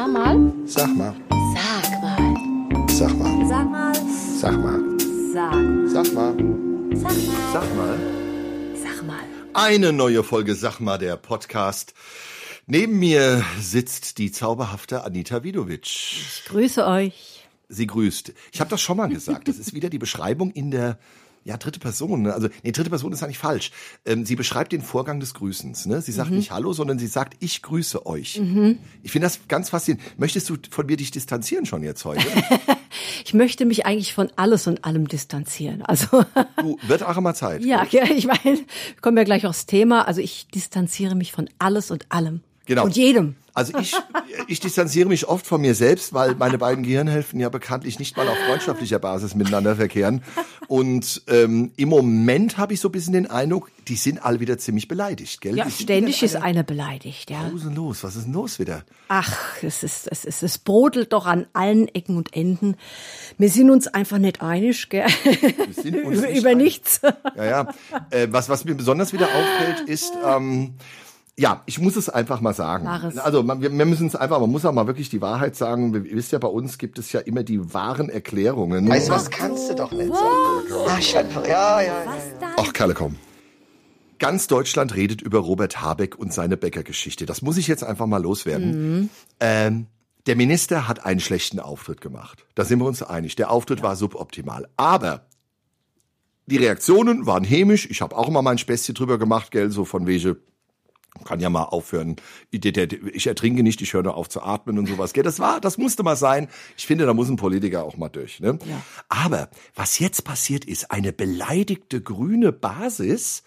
Sag mal. Sag mal. Sag mal. Sag mal. Sag mal. Sag mal. Sag. Sag mal. Sag mal. Sag mal. Sag mal. Eine neue Folge Sag mal, der Podcast. Neben mir sitzt die zauberhafte Anita Vidovic. Ich grüße euch. Sie grüßt. Ich habe das schon mal gesagt. Das ist wieder die Beschreibung in der ja, dritte Person. Ne? Also, nee, dritte Person ist eigentlich falsch. Ähm, sie beschreibt den Vorgang des Grüßens. Ne? Sie sagt nicht Hallo, sondern sie sagt, ich grüße euch. Ich finde das ganz faszinierend. Möchtest du von mir dich distanzieren schon jetzt heute? Ich möchte mich eigentlich von alles und allem distanzieren. Also Du, wird auch immer Zeit. ja, ja, ich meine, wir kommen ja gleich aufs Thema. Also ich distanziere mich von alles und allem. Genau. Und jedem. Also ich, ich distanziere mich oft von mir selbst, weil meine beiden Gehirnhälften ja bekanntlich nicht mal auf freundschaftlicher Basis miteinander verkehren. Und ähm, im Moment habe ich so ein bisschen den Eindruck, die sind alle wieder ziemlich beleidigt, gell? Ja, Die ständig ist einer beleidigt, ja. Was ist denn los? Was ist denn los wieder? Ach, es ist, es ist, es brodelt doch an allen Ecken und Enden. Wir sind uns einfach nicht einig, gell? Wir sind uns über, nicht über nichts. Ja, ja. Äh, was, was mir besonders wieder auffällt, ist, ähm, ja, ich muss es einfach mal sagen. Wahres. Also man, wir, wir müssen es einfach, man muss auch mal wirklich die Wahrheit sagen. Ihr wisst ja, bei uns gibt es ja immer die wahren Erklärungen. Weißt du was, kannst du doch nicht sagen. Ach, ich ja, ja, ja. Ach, Kerle, komm. Ganz Deutschland redet über Robert Habeck und seine Bäckergeschichte. Das muss ich jetzt einfach mal loswerden. Ähm, der Minister hat einen schlechten Auftritt gemacht. Da sind wir uns einig. Der Auftritt war suboptimal. Aber die Reaktionen waren hämisch. Ich habe auch immer mein Späßchen drüber gemacht, gell, so von kann ja mal aufhören. Ich, ertrinke nicht, ich höre nur auf zu atmen und sowas. Das war, das musste mal sein. Ich finde, da muss ein Politiker auch mal durch. Ne? Ja. Aber was jetzt passiert ist, eine beleidigte grüne Basis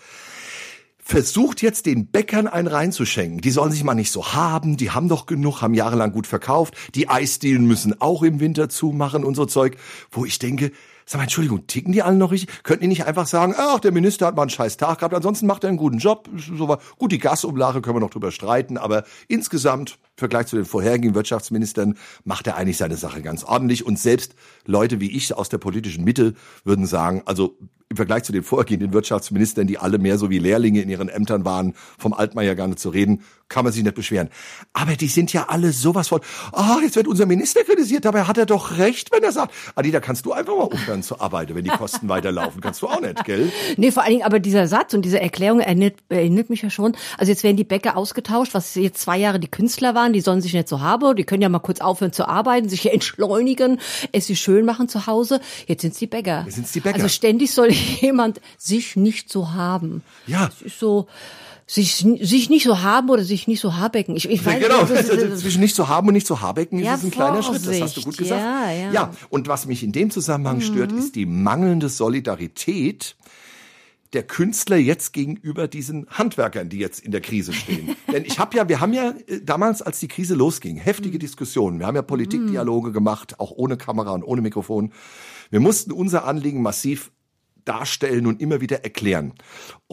versucht jetzt den Bäckern einen reinzuschenken. Die sollen sich mal nicht so haben, die haben doch genug, haben jahrelang gut verkauft. Die Eisdielen müssen auch im Winter zumachen und so Zeug, wo ich denke, sag mal, Entschuldigung, ticken die alle noch richtig? Könnten die nicht einfach sagen, ach, der Minister hat mal einen scheiß Tag gehabt, ansonsten macht er einen guten Job. So war, gut, die Gasumlage können wir noch drüber streiten, aber insgesamt, im Vergleich zu den vorherigen Wirtschaftsministern, macht er eigentlich seine Sache ganz ordentlich. Und selbst Leute wie ich aus der politischen Mitte würden sagen, also im Vergleich zu den vorhergehenden Wirtschaftsministern, die alle mehr so wie Lehrlinge in ihren Ämtern waren, vom Altmaier gar nicht zu reden, kann man sich nicht beschweren. Aber die sind ja alle sowas von, ah, jetzt wird unser Minister kritisiert, dabei hat er doch recht, wenn er sagt, Adida, kannst du einfach mal aufhören zu arbeiten, wenn die Kosten weiterlaufen? Kannst du auch nicht, gell? Nee, vor allen Dingen, aber dieser Satz und diese Erklärung erinnert, erinnert mich ja schon. Also jetzt werden die Bäcker ausgetauscht, was jetzt zwei Jahre die Künstler waren, die sollen sich nicht so haben, die können ja mal kurz aufhören zu arbeiten, sich entschleunigen, es sich schön machen zu Hause. Jetzt sind's die Bäcker. Jetzt sind's die Bäcker. Also ständig soll jemand sich nicht so haben. Ja. Das ist so, sich, sich nicht so haben oder sich nicht so habecken. Ich, ich weiß genau, nicht, das ist- also zwischen nicht zu haben und nicht habecken ist Ja, es ein kleiner Schritt. Das hast du Vorsicht. gut gesagt. Ja, ja. Mhm. ja, und was mich in dem Zusammenhang stört, ist die mangelnde Solidarität der Künstler jetzt gegenüber diesen Handwerkern, die jetzt in der Krise stehen. Denn ich habe ja, wir haben ja äh, damals, als die Krise losging, heftige Diskussionen. Wir haben ja Politikdialoge gemacht, auch ohne Kamera und ohne Mikrofon. Wir mussten unser Anliegen massiv darstellen und immer wieder erklären.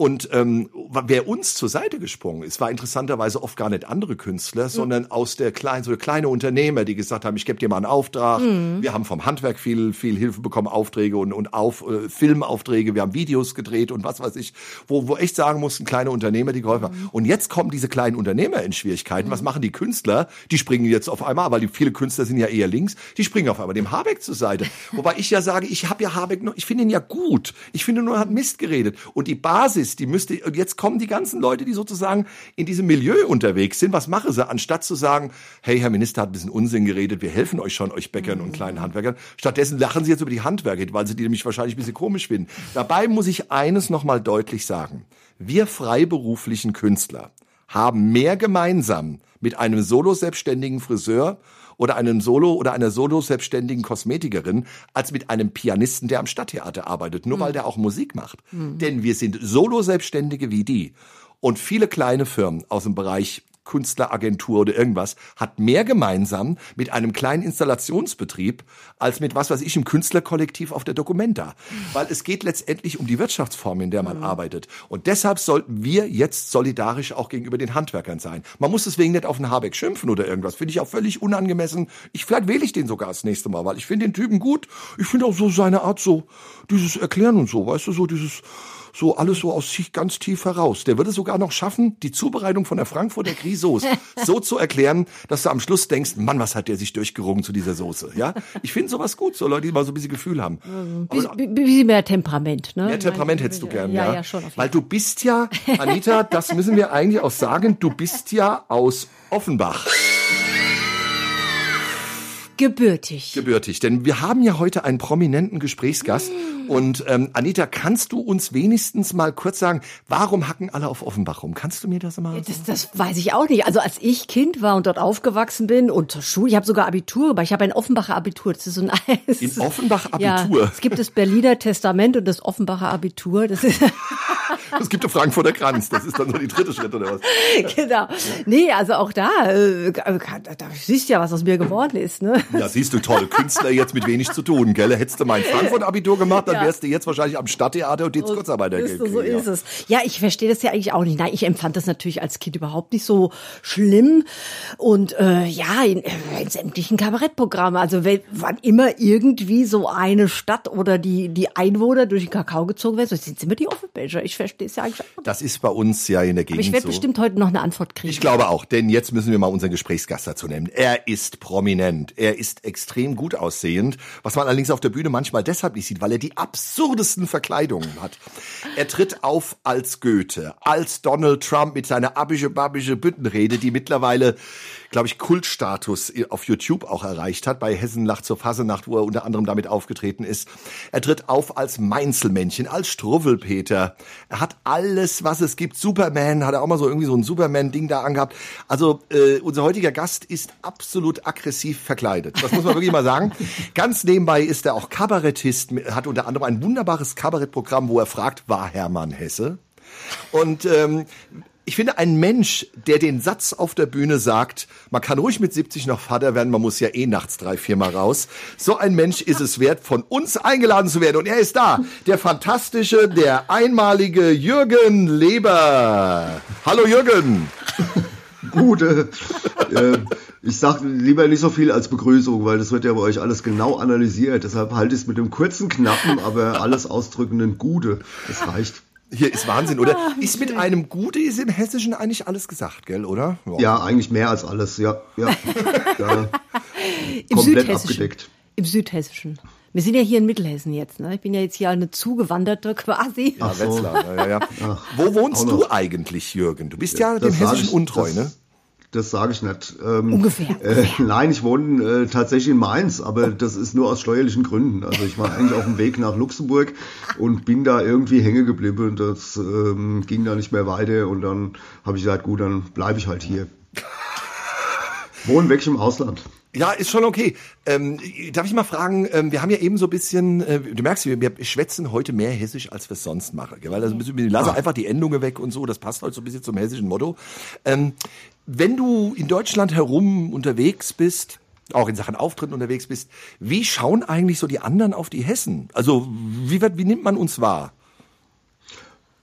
Und ähm, wer uns zur Seite gesprungen ist, war interessanterweise oft gar nicht andere Künstler, sondern aus der kleinen, so kleine Unternehmer, die gesagt haben, ich gebe dir mal einen Auftrag. Wir haben vom Handwerk viel, viel Hilfe bekommen, Aufträge und, und auf, äh, Filmaufträge. Wir haben Videos gedreht und was weiß ich, wo, wo echt sagen mussten, kleine Unternehmer, die geholfen haben. Und jetzt kommen diese kleinen Unternehmer in Schwierigkeiten. Was machen die Künstler? Die springen jetzt auf einmal, weil die viele Künstler sind ja eher links, die springen auf einmal dem Habeck zur Seite. Wobei ich ja sage, ich habe ja Habeck noch, ich finde ihn ja gut. Ich finde nur, er hat Mist geredet. Und die Basis, die müsste, und jetzt kommen die ganzen Leute, die sozusagen in diesem Milieu unterwegs sind. Was machen sie? Anstatt zu sagen, hey, Herr Minister hat ein bisschen Unsinn geredet, wir helfen euch schon, euch Bäckern und kleinen Handwerkern. Stattdessen lachen sie jetzt über die Handwerker, weil sie die nämlich wahrscheinlich ein bisschen komisch finden. Dabei muss ich eines nochmal deutlich sagen. Wir freiberuflichen Künstler haben mehr gemeinsam mit einem solo-selbstständigen Friseur oder einem Solo- oder einer solo-selbstständigen Kosmetikerin als mit einem Pianisten, der am Stadttheater arbeitet, nur weil der auch Musik macht. Denn wir sind Solo-Selbstständige wie die. Und viele kleine Firmen aus dem Bereich Künstleragentur oder irgendwas hat mehr gemeinsam mit einem kleinen Installationsbetrieb als mit was weiß ich im Künstlerkollektiv auf der Documenta. Weil es geht letztendlich um die Wirtschaftsform, in der man arbeitet. Und deshalb sollten wir jetzt solidarisch auch gegenüber den Handwerkern sein. Man muss deswegen nicht auf den Habeck schimpfen oder irgendwas. Finde ich auch völlig unangemessen. Ich, vielleicht wähle ich den sogar das nächste Mal, weil ich finde den Typen gut. Ich finde auch so seine Art so, dieses Erklären und so, weißt du, so dieses, so alles so aus sich ganz tief heraus. Der würde sogar noch schaffen, die Zubereitung von der Frankfurter Grießsoße so zu erklären, dass du am Schluss denkst, Mann, was hat der sich durchgerungen zu dieser Soße, ja? Ich finde sowas gut, so Leute, die mal so ein bisschen Gefühl haben. Bisschen bisschen mehr Temperament, ne? Mehr Temperament hättest du gern, ja. ja? Ja, schon. Weil du bist ja, Anita, das müssen wir eigentlich auch sagen, du bist ja aus Offenbach gebürtig. gebürtig. Denn wir haben ja heute einen prominenten Gesprächsgast. Und ähm, Anita, kannst du uns wenigstens mal kurz sagen, warum hacken alle auf Offenbach rum? Kannst du mir das mal Das, das weiß ich auch nicht. Also als ich Kind war und dort aufgewachsen bin und zur Schule, ich habe sogar Abitur gemacht. Ich habe ein Offenbacher Abitur. Das ist so ein es In ist- Offenbach Ja, Abitur? es gibt das Berliner Testament und das Offenbacher Abitur. Das ist Es gibt ja Frankfurter Kranz. Das ist dann so die dritte Schritt oder was? genau. Nee, also auch da, äh, da, da siehst du ja, was aus mir geworden ist, ne? Ja, siehst du, toll. Künstler jetzt mit wenig zu tun, gell? Hättest du mal ein Frankfurt-Abitur gemacht, dann wärst du jetzt wahrscheinlich am Stadttheater und die Kurzarbeiter Ist so, so ist es. Ja, ich verstehe das ja eigentlich auch nicht. Nein, ich empfand das natürlich als Kind überhaupt nicht so schlimm. Und äh, ja, in, äh, in sämtlichen Kabarettprogrammen. Also wenn, wann immer irgendwie so eine Stadt oder die, die Einwohner durch den Kakao gezogen werden, so sind immer die Offenbächer. Ich verstehe es ja eigentlich auch nicht. Das ist bei uns ja in der Aber Gegend ich werde so. bestimmt heute noch eine Antwort kriegen. Ich glaube auch, denn jetzt müssen wir mal unseren Gesprächsgast dazu nehmen. Er ist prominent, er ist extrem gut aussehend, was man allerdings auf der Bühne manchmal deshalb nicht sieht, weil er die absurdesten Verkleidungen hat. Er tritt auf als Goethe, als Donald Trump mit seiner abische babische Büttenrede, die mittlerweile, glaube ich, Kultstatus auf YouTube auch erreicht hat, bei Hessen lacht zur Fasenacht, wo er unter anderem damit aufgetreten ist. Er tritt auf als Mainzelmännchen, als Struwwelpeter. Er hat alles, was es gibt. Superman hat er auch mal so irgendwie so ein Superman-Ding da angehabt. Also äh, unser heutiger Gast ist absolut aggressiv verkleidet. Das muss man wirklich mal sagen. Ganz nebenbei ist er auch Kabarettist, hat unter anderem ein wunderbares Kabarettprogramm, wo er fragt, war Hermann Hesse? Und ähm, ich finde, ein Mensch, der den Satz auf der Bühne sagt, man kann ruhig mit 70 noch Vater werden, man muss ja eh nachts drei, viermal raus. So ein Mensch ist es wert, von uns eingeladen zu werden. Und er ist da. Der fantastische, der einmalige Jürgen Leber. Hallo Jürgen. Gute. äh, ich sage lieber nicht so viel als Begrüßung, weil das wird ja bei euch alles genau analysiert. Deshalb halte ich es mit dem kurzen, knappen, aber alles ausdrückenden Gute. Das reicht. Hier ist Wahnsinn, oder? Ist mit einem Gute ist im Hessischen eigentlich alles gesagt, gell, oder? Ja, eigentlich mehr als alles. Ja, ja. ja Im komplett Südhessischen. abgedeckt. Im Südhessischen. Wir sind ja hier in Mittelhessen jetzt. Ne? Ich bin ja jetzt hier eine Zugewanderte quasi. Ja, Wetzlar, ja, ja, ja. Wo wohnst du eigentlich, Jürgen? Du bist ja, dem Das sag Hessischen ich- untreu, das, ne? Das sage ich nicht. Ähm, Ungefähr. Äh, nein, ich wohne äh, tatsächlich in Mainz, aber das ist nur aus steuerlichen Gründen. Also ich war eigentlich auf dem Weg nach Luxemburg und bin da irgendwie hängen geblieben und das ähm, ging da nicht mehr weiter und dann habe ich gesagt, gut, dann bleibe ich halt hier. Wohnen weg im Ausland. Ja, ist schon okay. Ähm, darf ich mal fragen, ähm, wir haben ja eben so ein bisschen, äh, du merkst, wir, wir schwätzen heute mehr Hessisch, als wir es sonst machen. Gell? Weil also ein bisschen, wir lassen einfach die Endungen weg und so, das passt heute so ein bisschen zum hessischen Motto. Ähm, wenn du in Deutschland herum unterwegs bist, auch in Sachen Auftritten unterwegs bist, wie schauen eigentlich so die anderen auf die Hessen? Also wie, wird, wie nimmt man uns wahr?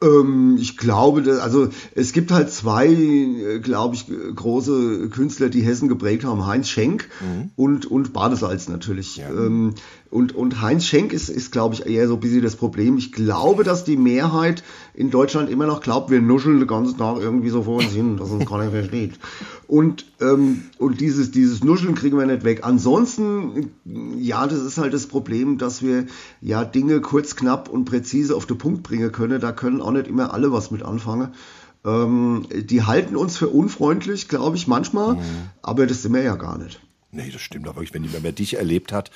Ähm, ich glaube, also es gibt halt zwei, äh, glaube ich, große Künstler, die Hessen geprägt haben. Heinz Schenk und, und Badesalz natürlich. Ähm, und, und Heinz Schenk ist, ist, glaube ich, eher so ein bisschen das Problem. Ich glaube, dass die Mehrheit in Deutschland immer noch glaubt, wir nuscheln den ganzen Tag irgendwie so vor uns hin, dass uns keiner versteht. Und, ähm, und dieses, dieses Nuscheln kriegen wir nicht weg. Ansonsten, ja, das ist halt das Problem, dass wir ja Dinge kurz, knapp und präzise auf den Punkt bringen können. Da können auch nicht immer alle was mit anfangen. Ähm, die halten uns für unfreundlich, glaube ich, manchmal, aber das sind wir ja gar nicht. Nee, das stimmt auch wirklich. Wenn jemand dich erlebt hat,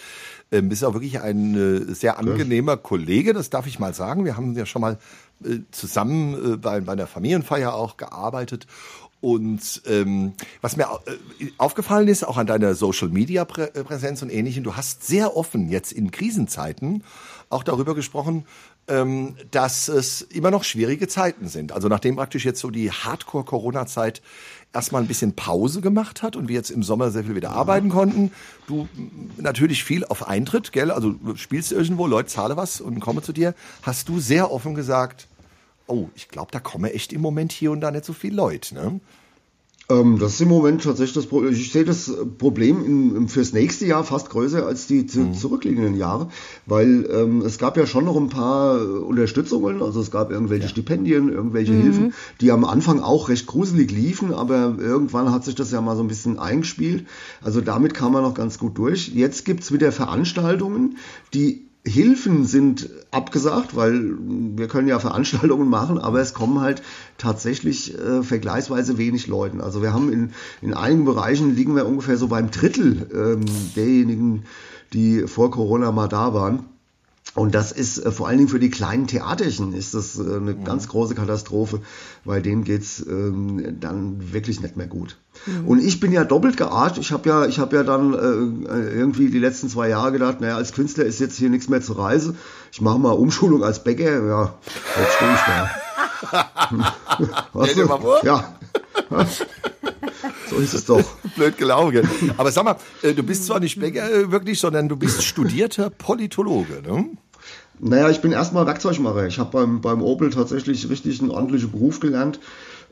ähm, bist du auch wirklich ein äh, sehr angenehmer Kollege, das darf ich mal sagen. Wir haben ja schon mal äh, zusammen äh, bei, bei einer Familienfeier auch gearbeitet. Und ähm, was mir äh, aufgefallen ist, auch an deiner Social-Media-Präsenz und Ähnlichem, du hast sehr offen jetzt in Krisenzeiten auch darüber gesprochen, ähm, dass es immer noch schwierige Zeiten sind. Also nachdem praktisch jetzt so die Hardcore-Corona-Zeit erstmal ein bisschen Pause gemacht hat und wir jetzt im Sommer sehr viel wieder arbeiten konnten, du natürlich viel auf Eintritt, gell, also du spielst irgendwo, Leute zahle was und komme zu dir, hast du sehr offen gesagt, oh, ich glaube, da kommen echt im Moment hier und da nicht so viele Leute, ne? Ähm, das ist im Moment tatsächlich das Problem. Ich sehe das Problem in, fürs nächste Jahr fast größer als die zu, mhm. zurückliegenden Jahre, weil ähm, es gab ja schon noch ein paar Unterstützungen, also es gab irgendwelche ja. Stipendien, irgendwelche mhm. Hilfen, die am Anfang auch recht gruselig liefen, aber irgendwann hat sich das ja mal so ein bisschen eingespielt. Also damit kam man noch ganz gut durch. Jetzt gibt's wieder Veranstaltungen, die Hilfen sind abgesagt, weil wir können ja Veranstaltungen machen, aber es kommen halt tatsächlich äh, vergleichsweise wenig Leuten. Also wir haben in, in einigen Bereichen liegen wir ungefähr so beim Drittel ähm, derjenigen, die vor Corona mal da waren. Und das ist äh, vor allen Dingen für die kleinen Theaterchen ist das äh, eine mhm. ganz große Katastrophe, weil denen geht's ähm, dann wirklich nicht mehr gut. Mhm. Und ich bin ja doppelt geartet. Ich habe ja, ich habe ja dann äh, irgendwie die letzten zwei Jahre gedacht, naja, als Künstler ist jetzt hier nichts mehr zur Reise. Ich mache mal Umschulung als Bäcker. Ja, jetzt stehe ich da. Was? Ja. So ist es doch. Blöd gelaufen. Aber sag mal, äh, du bist zwar nicht Bäcker äh, wirklich, sondern du bist studierter Politologe, ne? Naja, ich bin erstmal Werkzeugmacher. Ich habe beim, beim Opel tatsächlich richtig einen ordentlichen Beruf gelernt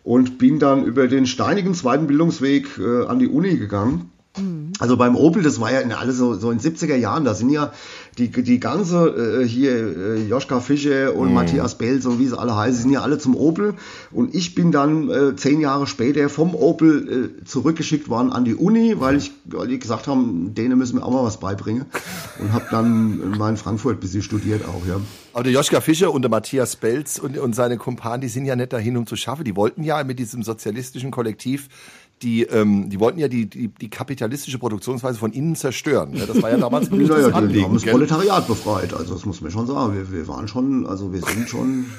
und bin dann über den steinigen zweiten Bildungsweg äh, an die Uni gegangen. Mhm. Also beim Opel, das war ja in alle so, so in 70er Jahren, da sind ja die, die ganze äh, hier äh, Joschka Fische und mhm. Matthias Belz und wie sie alle heißen, sind ja alle zum Opel. Und ich bin dann äh, zehn Jahre später vom Opel äh, zurückgeschickt worden an die Uni, weil ich weil die gesagt haben, denen müssen wir auch mal was beibringen. Und habe dann mal in Frankfurt ein bisschen studiert auch, ja. Aber der Joschka Fischer und der Matthias Belz und, und seine Kumpanen, die sind ja nicht dahin, um zu schaffen. Die wollten ja mit diesem sozialistischen Kollektiv die, ähm, die wollten ja die, die, die kapitalistische Produktionsweise von innen zerstören. Das war ja damals wirklich naja, das Anliegen, die haben das Proletariat befreit. Also das muss man schon sagen. Wir, wir waren schon, also wir sind schon.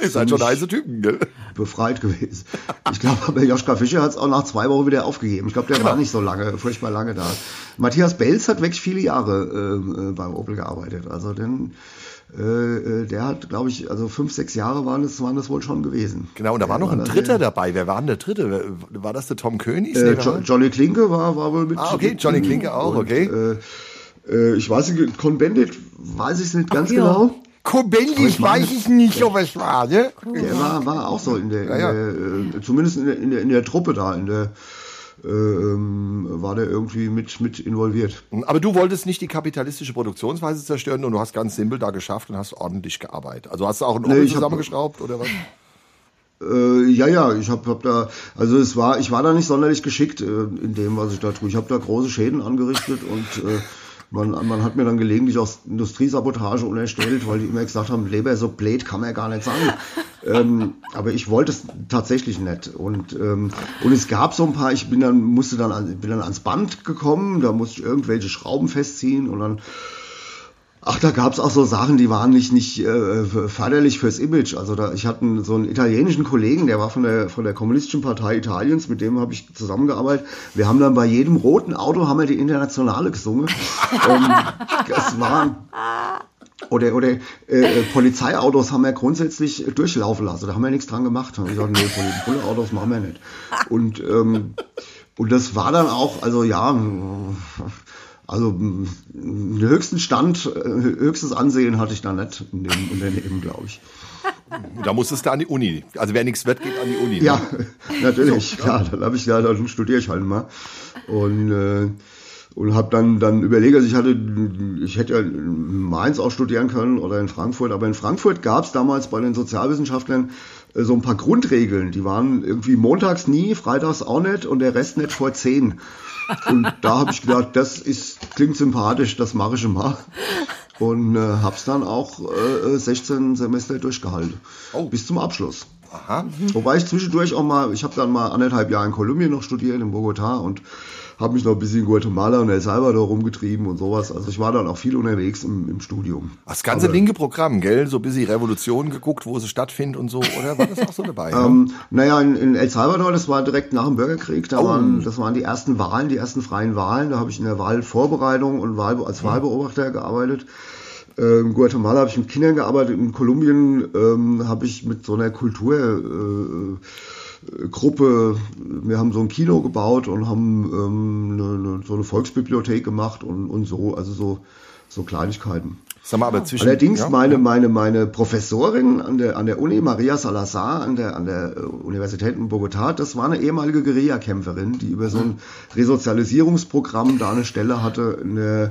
Ihr seid schon heiße Typen, gell? Befreit gewesen. Ich glaube, aber Joschka Fischer hat es auch nach zwei Wochen wieder aufgegeben. Ich glaube, der war nicht so lange, furchtbar lange da. Matthias Belz hat wirklich viele Jahre äh, beim Opel gearbeitet. Also den äh, äh, der hat, glaube ich, also fünf, sechs Jahre waren das, waren das wohl schon gewesen. Genau, und da war noch ein Dritter dabei. Wer war denn der Dritte? War das der Tom König? Äh, jo Johnny Klinke war, war wohl mit. Ah, okay, Johnny Klinke auch, und, okay. Äh, äh, ich weiß nicht, Con Bendit weiß ich es nicht ganz Ach, ja. genau. Kobendit weiß ich nicht, ob es war, ne? Der war, war auch so in der, ja, ja. In der äh, zumindest in der, in der, in der Truppe da, in der, äh, ähm, war der irgendwie mit, mit involviert. Aber du wolltest nicht die kapitalistische Produktionsweise zerstören und du hast ganz simpel da geschafft und hast ordentlich gearbeitet. Also hast du auch ein Opel nee, zusammengeschraubt oder was? Äh, ja, ja, ich habe hab da, also es war, ich war da nicht sonderlich geschickt äh, in dem, was ich da tue. Ich habe da große Schäden angerichtet und äh, man, man hat mir dann gelegentlich auch Industriesabotage unterstellt, weil die immer gesagt haben, Leber so blöd kann man gar nicht sagen. ähm, aber ich wollte es tatsächlich nicht. Und, ähm, und es gab so ein paar, ich bin dann, musste dann, an, bin dann ans Band gekommen, da musste ich irgendwelche Schrauben festziehen und dann Ach, da gab's auch so Sachen, die waren nicht, nicht äh, förderlich fürs Image. Also da, ich hatte so einen italienischen Kollegen, der war von der, von der Kommunistischen Partei Italiens, mit dem habe ich zusammengearbeitet. Wir haben dann bei jedem roten Auto haben wir die Internationale gesungen. ähm, das war oder, oder äh, äh, Polizeiautos haben wir grundsätzlich durchlaufen lassen. Da haben wir nichts dran gemacht. Da haben wir gesagt, nee, Polizeiautos machen wir nicht. Und, ähm, und das war dann auch, also ja, also den höchsten Stand, äh, höchstes Ansehen hatte ich da nicht in dem Unternehmen, glaube ich. Da musstest du an die Uni. Also wer nichts wird, geht an die Uni. Ne? Ja, natürlich. So, klar, dann habe ich ja, dann studiere ich halt mal. Und äh, und habe dann dann überlegt, also ich hatte, ich hätte ja in Mainz auch studieren können oder in Frankfurt, aber in Frankfurt gab es damals bei den Sozialwissenschaftlern äh, so ein paar Grundregeln. Die waren irgendwie montags nie, freitags auch nicht und der Rest nicht vor zehn. Und da habe ich gedacht, das ist, klingt sympathisch, das mache ich mal. Und äh, habe es dann auch äh, 16 Semester durchgehalten. Oh. Bis zum Abschluss. Aha. Wobei ich zwischendurch auch mal, ich habe dann mal anderthalb Jahre in Kolumbien noch studiert, in Bogotá und habe mich noch ein bisschen in Guatemala und El Salvador rumgetrieben und sowas. Also ich war dann auch viel unterwegs im, im Studium. Das ganze Aber, linke Programm, gell? So ein bisschen Revolution geguckt, wo sie stattfindet und so, oder war das auch so dabei? ähm, naja, in, in, El Salvador, das war direkt nach dem Bürgerkrieg, da oh. waren, das waren die ersten Wahlen, die ersten freien Wahlen. Da habe ich in der Wahlvorbereitung und Wahl, als Wahlbeobachter gearbeitet. Äh, in Guatemala habe ich mit Kindern gearbeitet, in Kolumbien ähm, habe ich mit so einer Kultur äh, Gruppe, wir haben so ein Kino gebaut und haben ähm, eine, eine, so eine Volksbibliothek gemacht und, und so, also so, so Kleinigkeiten. Sag mal, aber zwischen, Allerdings ja, meine, ja. meine, meine Professorin an der, an der Uni, Maria Salazar, an der, an der äh, Universität in Bogotá, das war eine ehemalige Guerillakämpferin, die über so ein Resozialisierungsprogramm da eine Stelle hatte äh,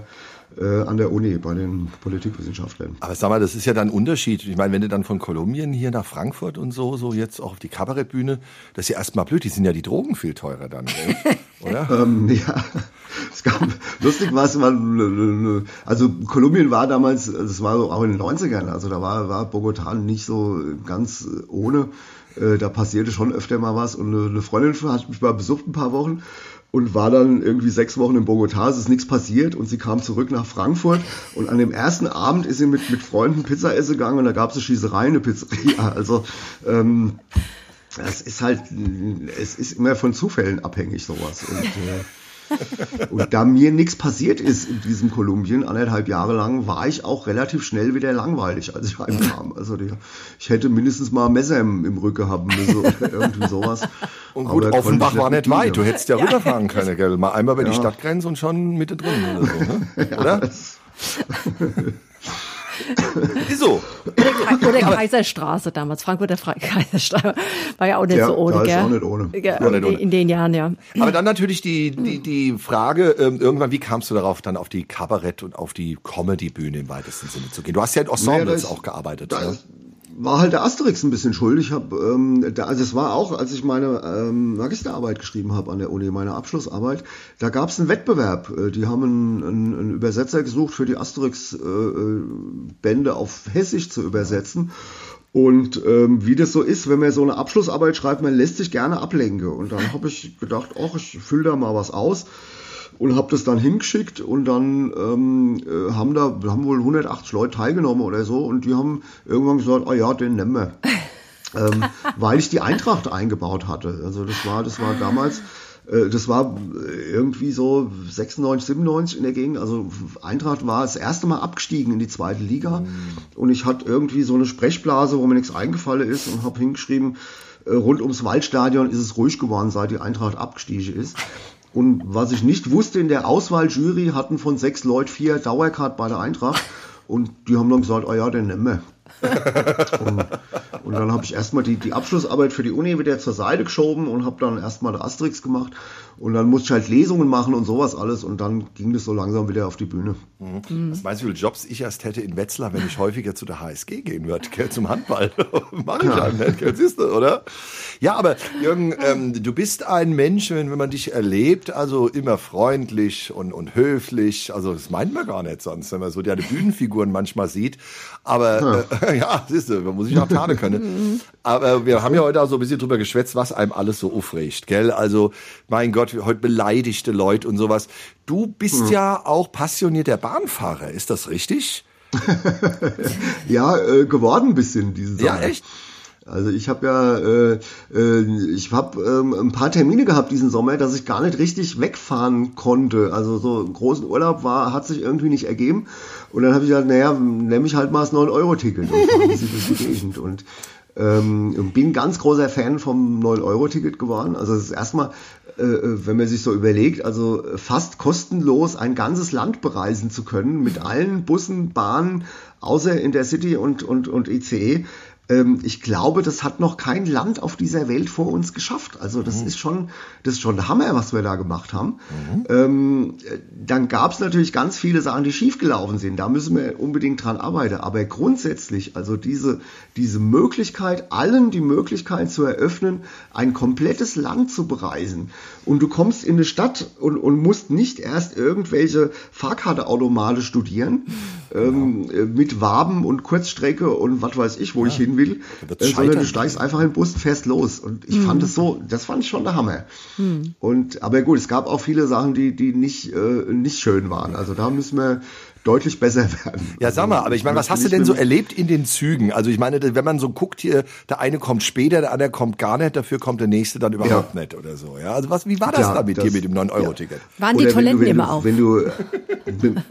an der Uni bei den Politikwissenschaftlern. Aber sag mal, das ist ja dann ein Unterschied. Ich meine, wenn du dann von Kolumbien hier nach Frankfurt und so, so jetzt auch auf die Kabarettbühne, das ist ja erstmal blöd, die sind ja die Drogen viel teurer dann, oder? Ähm, ja, es gab, lustig war es also Kolumbien war damals, das war so auch in den 90ern, also da war, war Bogotá nicht so ganz ohne, Äh, da passierte schon öfter mal was. Und eine Freundin hat mich mal besucht ein paar Wochen und war dann irgendwie sechs Wochen in Bogotá, es ist nichts passiert und sie kam zurück nach Frankfurt. Und an dem ersten Abend ist sie mit, mit Freunden Pizza essen gegangen und da gab es eine Schießerei, eine Pizzeria, also ähm, das ist halt, es ist immer von Zufällen abhängig sowas. Und äh, und da mir nichts passiert ist in diesem Kolumbien, anderthalb Jahre lang, war ich auch relativ schnell wieder langweilig, als ich heimkam. Also die, ich hätte mindestens mal ein Messer im, im Rücken haben müssen oder irgendwie sowas. Und gut, Aber Offenbach war nicht weit. Du hättest ja, rüberfahren können, gell? Mal einmal über die Ja. Stadtgrenze und schon mittendrin oder so, ne? Oder? Das- Ist so. Oder, oder Kaiserstraße damals, Frankfurter Fra Kaiserstraße. War ja auch nicht Ja, so ohne, gell? auch nicht ohne. Ja, Auch nicht ohne. In den Jahren, ja. Aber dann natürlich die, die, die Frage, ähm, irgendwann, wie kamst du darauf, dann auf die Kabarett- und auf die Comedy-Bühne im weitesten Sinne zu gehen? Du hast ja in Ensembles Naja, auch gearbeitet. da ne? War halt der Asterix ein bisschen schuld. Ich habe, ähm, da, also es war auch, als ich meine ähm, Magisterarbeit geschrieben habe an der Uni, meine Abschlussarbeit, da gab es einen Wettbewerb. Äh, Die haben einen, einen, einen Übersetzer gesucht für die Asterix-Bände auf Hessisch zu übersetzen. Und ähm, wie das so ist, wenn man so eine Abschlussarbeit schreibt, man lässt sich gerne ablenken. Und dann habe ich gedacht, ach, ich fülle da mal was aus und habe das dann hingeschickt und dann ähm, äh, haben da haben wohl 180 Leute teilgenommen oder so und die haben irgendwann gesagt, ah ja, den nehmen wir. ähm, weil ich die Eintracht eingebaut hatte. Also das war, das war damals, äh, das war äh, irgendwie so 96, 97 in der Gegend. Also Eintracht war das erste Mal abgestiegen in die zweite Liga und ich hatte irgendwie so eine Sprechblase, wo mir nichts eingefallen ist und habe hingeschrieben, äh, rund ums Waldstadion ist es ruhig geworden, seit die Eintracht abgestiegen ist. Und was ich nicht wusste, in der Auswahljury hatten von sechs Leuten vier Dauercard bei der Eintracht. Und die haben dann gesagt, oh ja, den nehmen wir. und, und dann habe ich erstmal die, die Abschlussarbeit für die Uni wieder zur Seite geschoben und habe dann erstmal Asterix gemacht. Und dann musste ich halt Lesungen machen und sowas alles. Und dann ging das so langsam wieder auf die Bühne. Was meinst du, wie viele Jobs ich erst hätte in Wetzlar, wenn ich häufiger zu der HSG gehen würde, gell, zum Handball? Mach ich ja nicht, gell, siehst du, oder? Ja, aber Jürgen, ähm, du bist ein Mensch, wenn, wenn man dich erlebt, also immer freundlich und, und höflich. Also das meint man gar nicht sonst, wenn man so deine Bühnenfiguren manchmal sieht. Aber äh, ja, siehst du, man muss sich auch tarnen können. Aber wir haben ja heute auch so ein bisschen drüber geschwätzt, was einem alles so aufregt, gell? Also, mein Gott, heute beleidigte Leute und sowas. Du bist ja auch passionierter Bahnfahrer, ist das richtig? Ja, äh, geworden ein bisschen dieses Ja, Jahr. echt? Also ich habe ja, äh, äh, ich habe ähm, ein paar Termine gehabt diesen Sommer, dass ich gar nicht richtig wegfahren konnte. Also so einen großen Urlaub war, hat sich irgendwie nicht ergeben. Und dann habe ich gesagt, naja, nehme ich halt mal das 9-Euro-Ticket und fahre die Gegend. Und ähm, bin ganz großer Fan vom 9-Euro-Ticket geworden. Also es ist erstmal, äh, wenn man sich so überlegt, also fast kostenlos ein ganzes Land bereisen zu können mit allen Bussen, Bahnen, außer in der City und, und, und ICE. Ähm, ich glaube, das hat noch kein Land auf dieser Welt vor uns geschafft. Also das ist schon, das ist schon der Hammer, was wir da gemacht haben. Ähm, äh, dann gab es natürlich ganz viele Sachen, die schiefgelaufen sind. Da müssen wir unbedingt dran arbeiten. Aber grundsätzlich, also diese, diese Möglichkeit, allen die Möglichkeit zu eröffnen, ein komplettes Land zu bereisen. Und du kommst in eine Stadt und, und musst nicht erst irgendwelche Fahrkarteautomate studieren, ähm, äh, mit Waben und Kurzstrecke und was weiß ich, wo ich hin will, äh, sondern du steigst einfach in den Bus und fährst los. Und ich fand es so, das fand ich schon der Hammer. Und, aber gut, es gab auch viele Sachen, die, die nicht, äh, nicht schön waren. Also da müssen wir deutlich besser werden. Ja, sag mal, aber ich meine, was hast du denn so erlebt in den Zügen? Also ich meine, wenn man so guckt hier, der eine kommt später, der andere kommt gar nicht, dafür kommt der nächste dann überhaupt nicht oder so. Ja, also was, wie war das Ja, damit das- hier mit dem 9-Euro-Ticket? Waren die Toiletten du, wenn immer du, auf? Wenn du, wenn,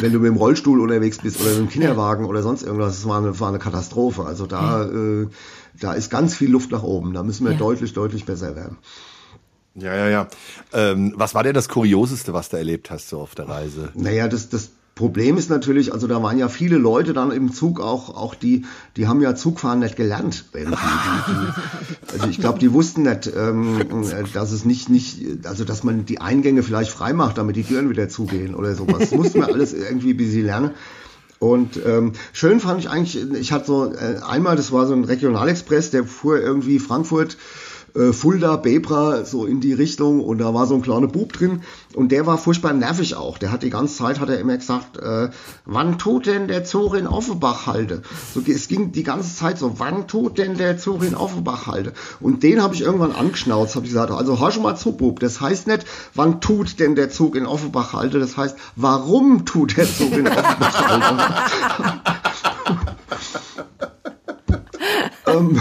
wenn du mit dem Rollstuhl unterwegs bist oder mit dem Kinderwagen oder sonst irgendwas, das war eine, war eine Katastrophe. Also da, äh, da ist ganz viel Luft nach oben. Da müssen wir Ja. deutlich, deutlich besser werden. Ja, ja, ja. Ähm, was war denn das Kurioseste, was du erlebt hast so auf der Reise? Naja, das, das, Problem ist natürlich, also da waren ja viele Leute dann im Zug auch, auch die, die haben ja Zugfahren nicht gelernt. Die, also ich glaube, die wussten nicht, ähm, dass es nicht, nicht, also dass man die Eingänge vielleicht frei macht, damit die Türen wieder zugehen oder sowas. Das mussten wir alles irgendwie ein bisschen lernen. Und ähm, schön fand ich eigentlich, ich hatte so äh, einmal, das war so ein Regionalexpress, der fuhr irgendwie Frankfurt äh, Fulda, Bebra, so in die Richtung und da war so ein kleiner Bub drin und der war furchtbar nervig auch. Der hat die ganze Zeit, hat er immer gesagt, äh, wann tut denn der Zug in Offenbach halte? So, es ging die ganze Zeit so, wann tut denn der Zug in Offenbach halte? Und den habe ich irgendwann angeschnauzt, habe ich gesagt, also hör schon mal zu, Bub, das heißt nicht, wann tut denn der Zug in Offenbach halte, das heißt, warum tut der Zug in Offenbach halte? ähm,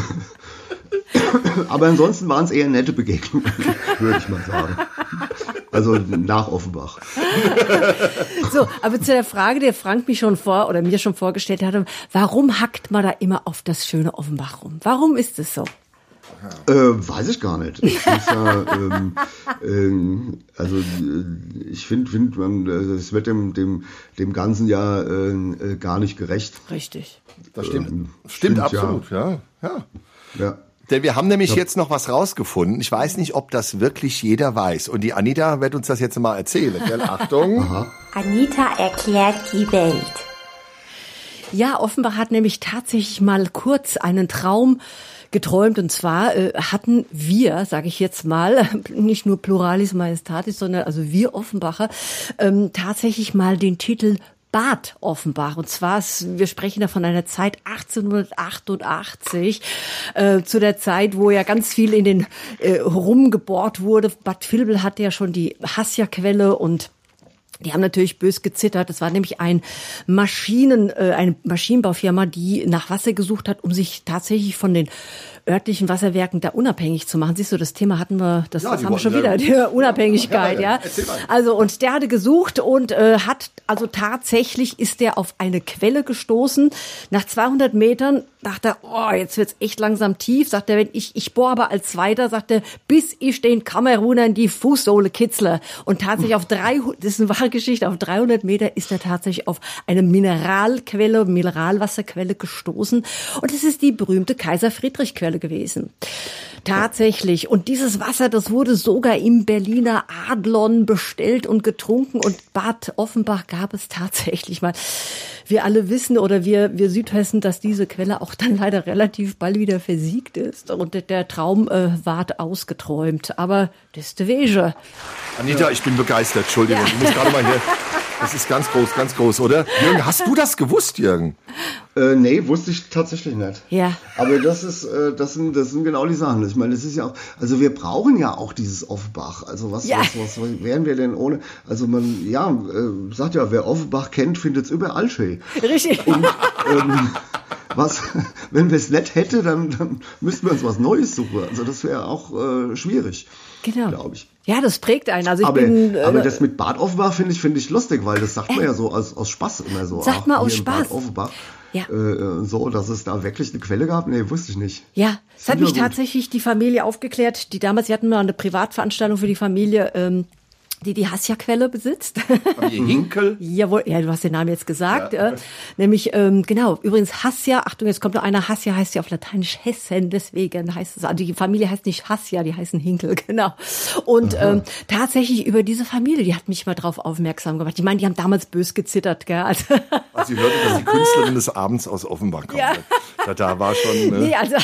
aber ansonsten waren es eher nette Begegnungen, würde ich mal sagen. Also nach Offenbach. So, aber zu der Frage, der Frank mich schon vor oder mir schon vorgestellt hatte, warum hackt man da immer auf das schöne Offenbach rum? Warum ist es so? Äh, weiß ich gar nicht. Ich ja, ähm, ähm, also äh, ich finde, find man, es wird dem, dem, dem ganzen Jahr äh, gar nicht gerecht. Richtig. Das stimmt. Ähm, stimmt, stimmt absolut, ja. ja. ja. Denn wir haben nämlich ja. jetzt noch was rausgefunden. Ich weiß nicht, ob das wirklich jeder weiß. Und die Anita wird uns das jetzt mal erzählen. Gell? Achtung. Aha. Anita erklärt die Welt. Ja, Offenbach hat nämlich tatsächlich mal kurz einen Traum geträumt. Und zwar äh, hatten wir, sage ich jetzt mal, nicht nur Pluralis Majestatis, sondern also wir Offenbacher, ähm, tatsächlich mal den Titel Bad Offenbach. Und zwar, wir sprechen da von einer Zeit 1888, äh, zu der Zeit, wo ja ganz viel in den äh, rumgebohrt wurde. Bad Vilbel hatte ja schon die Hassia-Quelle und die haben natürlich bös gezittert. Das war nämlich ein Maschinen, äh, eine Maschinenbaufirma, die nach Wasser gesucht hat, um sich tatsächlich von den örtlichen Wasserwerken da unabhängig zu machen. Siehst du, das Thema hatten wir, das, ja, das haben wir schon wieder, die Unabhängigkeit, ja. Also und der hatte gesucht und äh, hat, also tatsächlich ist der auf eine Quelle gestoßen. Nach 200 Metern dachte er, oh, jetzt wird's echt langsam tief. Sagt er, wenn ich, ich bohre aber als Zweiter, sagt er, bis ich den Kamerunern die Fußsohle kitzle. Und tatsächlich auf 300, das ist eine wahre Geschichte, auf 300 Meter ist er tatsächlich auf eine Mineralquelle, Mineralwasserquelle gestoßen. Und es ist die berühmte Kaiser-Friedrich-Quelle gewesen. Tatsächlich. Und dieses Wasser, das wurde sogar im Berliner Adlon bestellt und getrunken. Und Bad Offenbach gab es tatsächlich mal. Wir alle wissen oder wir, wir Südhessen, dass diese Quelle auch dann leider relativ bald wieder versiegt ist. Und der Traum äh, ward ausgeträumt. Aber das ist Wege. Anita, ich bin begeistert. Entschuldigung, ja. ich muss gerade mal hier. Das ist ganz groß, ganz groß, oder? Jürgen, hast du das gewusst, Jürgen? Äh, nee, wusste ich tatsächlich nicht. Ja. Aber das ist, äh, das sind, das sind genau die Sachen. Ich meine, das ist ja auch, also wir brauchen ja auch dieses Offenbach. Also was, ja. was, was, was wären wir denn ohne? Also man, ja, äh, sagt ja, wer Offenbach kennt, findet es überall schön. Richtig. Und, ähm, was, wenn wir es nicht hätte, dann, dann müssten wir uns was Neues suchen. Also das wäre auch äh, schwierig. Genau. Glaube ich. Ja, das prägt einen. Also ich aber, bin, äh, aber das mit Bad Offenbach finde ich, finde ich lustig, weil das sagt man ja so aus, aus Spaß immer so. Sagt man aus Spaß. Bad Offenbach. Ja. Äh, so, dass es da wirklich eine Quelle gab? Nee, wusste ich nicht. Ja, es hat mich tatsächlich die Familie aufgeklärt, die damals, sie hatten mal eine Privatveranstaltung für die Familie, ähm, die die Hassia-Quelle besitzt. Familie Hinkel? Jawohl, ja, du hast den Namen jetzt gesagt. Ja. Äh, nämlich, ähm, genau, übrigens Hassia, Achtung, jetzt kommt noch einer, Hassia heißt ja auf Lateinisch Hessen, deswegen heißt es, also die Familie heißt nicht Hassia, die heißen Hinkel, genau. Und ähm, tatsächlich über diese Familie, die hat mich mal drauf aufmerksam gemacht. Ich meine, die haben damals bös gezittert, gell. Also, also sie hörte, dass die Künstlerin des Abends aus Offenbach kommt. Ja. Da, da war schon... Ne? Nee, also,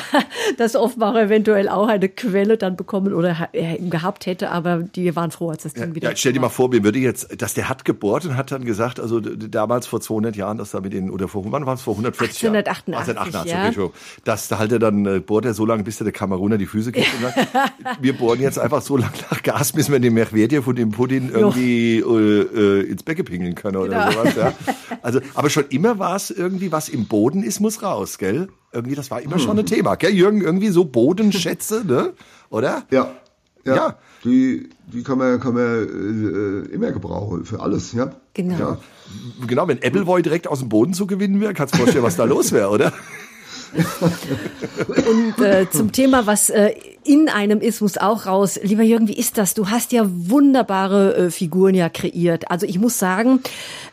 dass Offenbach eventuell auch eine Quelle dann bekommen oder äh, gehabt hätte, aber die waren froh, als das Ding ja, wieder ja, stell dir mal vor, mir würde jetzt, dass der hat gebohrt und hat dann gesagt, also damals vor 200 Jahren, dass da mit den, oder vor, wann war es, vor 140 Jahren? 1888, ja. okay, dass da halt er dann, äh, bohrt er so lange, bis der, der Kameruner die Füße kriegt und sagt, wir bohren jetzt einfach so lange nach Gas, bis wir den Merchwerdia von dem Pudding irgendwie äh, äh, ins Becke pingeln können oder genau. sowas, ja. Also, aber schon immer war es irgendwie, was im Boden ist, muss raus, gell? Irgendwie, das war immer schon ein Thema, gell, Jürgen? Irgendwie so Bodenschätze, ne? Oder? Ja. Ja. ja. Die, die kann man, kann man äh, immer gebrauchen für alles, ja. Genau. Ja. Genau, wenn Appleboy direkt aus dem Boden zu gewinnen wäre, kannst du dir vorstellen, was da los wäre, oder? Und äh, zum Thema, was äh, in einem ist, muss auch raus. Lieber Jürgen, wie ist das? Du hast ja wunderbare äh, Figuren ja kreiert. Also ich muss sagen,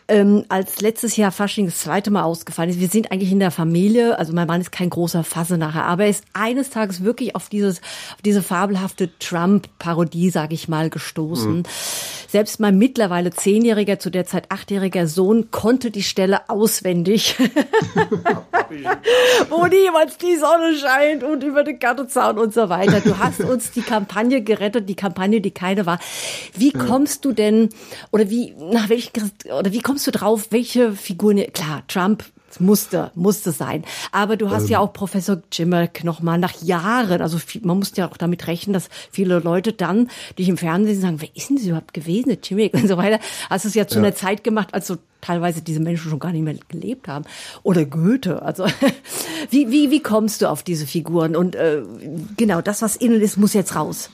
ähm, als letztes Jahr Fasching das zweite Mal ausgefallen ist. Wir sind eigentlich in der Familie, also mein Mann ist kein großer nachher, aber er ist eines Tages wirklich auf dieses, auf diese fabelhafte Trump-Parodie, sage ich mal, gestoßen. Mhm. Selbst mein mittlerweile zehnjähriger, zu der Zeit achtjähriger Sohn konnte die Stelle auswendig, wo niemals die Sonne scheint und über den Gartenzaun und so weiter. Du hast uns die Kampagne gerettet, die Kampagne, die keine war. Wie kommst du denn, oder wie, nach welchen, oder wie kommst du drauf, welche Figuren, klar, Trump, musste, musste sein. Aber du hast ähm. ja auch Professor Jimmick nochmal nach Jahren, also viel, man muss ja auch damit rechnen, dass viele Leute dann dich im Fernsehen sagen, wer ist denn das überhaupt gewesen, der Jimmick und so weiter. Hast es ja zu ja. einer Zeit gemacht, als so teilweise diese Menschen schon gar nicht mehr gelebt haben. Oder Goethe. Also wie, wie, wie kommst du auf diese Figuren? Und äh, genau, das, was innen ist, muss jetzt raus.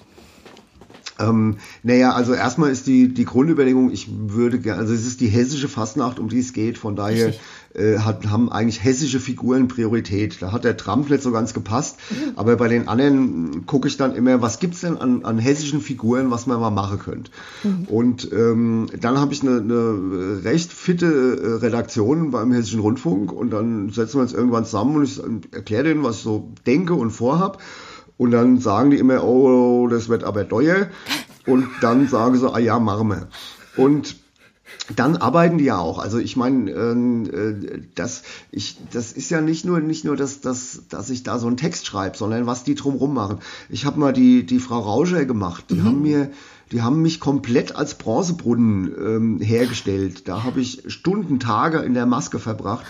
Ähm, naja, also erstmal ist die, die Grundüberlegung, ich würde gerne, also es ist die hessische Fastnacht, um die es geht, von daher äh, hat, haben eigentlich hessische Figuren Priorität. Da hat der Trump nicht so ganz gepasst, mhm. aber bei den anderen gucke ich dann immer, was gibt's denn an, an hessischen Figuren, was man mal machen könnte. Mhm. Und ähm, dann habe ich eine, eine recht fitte äh, Redaktion beim Hessischen Rundfunk und dann setzen wir uns irgendwann zusammen und ich erkläre denen, was ich so denke und vorhab. Und dann sagen die immer, oh, das wird aber teuer. Und dann sagen sie, ah ja, machen wir. Und dann arbeiten die ja auch. Also ich meine, ähm, äh, das, ich, das ist ja nicht nur, nicht nur dass, dass, dass ich da so einen Text schreibe, sondern was die drumrum machen. Ich habe mal die, die Frau Rauscher gemacht. Die mhm. haben mir, die haben mich komplett als Bronzebrunnen ähm, hergestellt. Da habe ich Stunden, Tage in der Maske verbracht.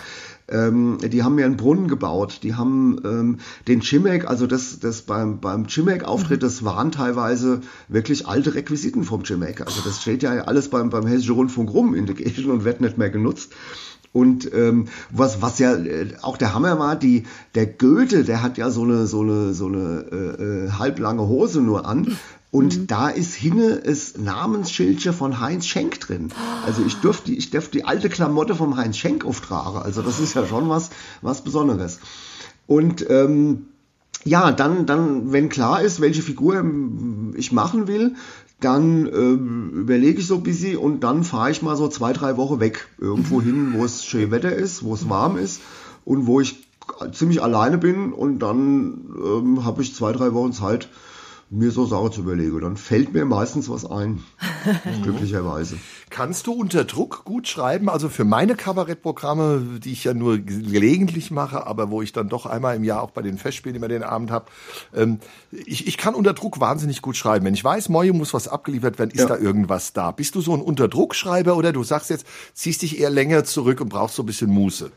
Ähm, die haben mir einen Brunnen gebaut. Die haben ähm, den Chimek, also das, das beim, beim Chimek-Auftritt, das waren teilweise wirklich alte Requisiten vom Chimek. Also das steht ja alles beim, beim Hessischen Rundfunk rum in der Gegend und wird nicht mehr genutzt. Und ähm, was, was ja äh, auch der Hammer war, die, der Goethe, der hat ja so eine, so eine, so eine äh, äh halblange Hose nur an. Und mhm. da ist hinne das Namensschildchen von Heinz Schenk drin. Also ich dürfte, ich dürfte die alte Klamotte vom Heinz Schenk auftragen. Also das ist ja schon was, was Besonderes. Und ähm, ja, dann, dann, wenn klar ist, welche Figur ich machen will, dann äh, überlege ich so ein bisschen und dann fahre ich mal so zwei, drei Wochen weg. Irgendwo hin, wo es schön Wetter ist, wo es warm ist und wo ich ziemlich alleine bin und dann ähm, habe ich zwei, drei Wochen Zeit, mir so Sachen zu überlegen. Dann fällt mir meistens was ein, glücklicherweise. Kannst du unter Druck gut schreiben? Also für meine Kabarettprogramme, die ich ja nur gelegentlich mache, aber wo ich dann doch einmal im Jahr auch bei den Festspielen immer den Abend habe, ähm, ich, ich kann unter Druck wahnsinnig gut schreiben. Wenn ich weiß, morgen muss was abgeliefert werden, ist ja. da irgendwas da. Bist du so ein Unterdruckschreiber oder du sagst jetzt, ziehst dich eher länger zurück und brauchst so ein bisschen Muße?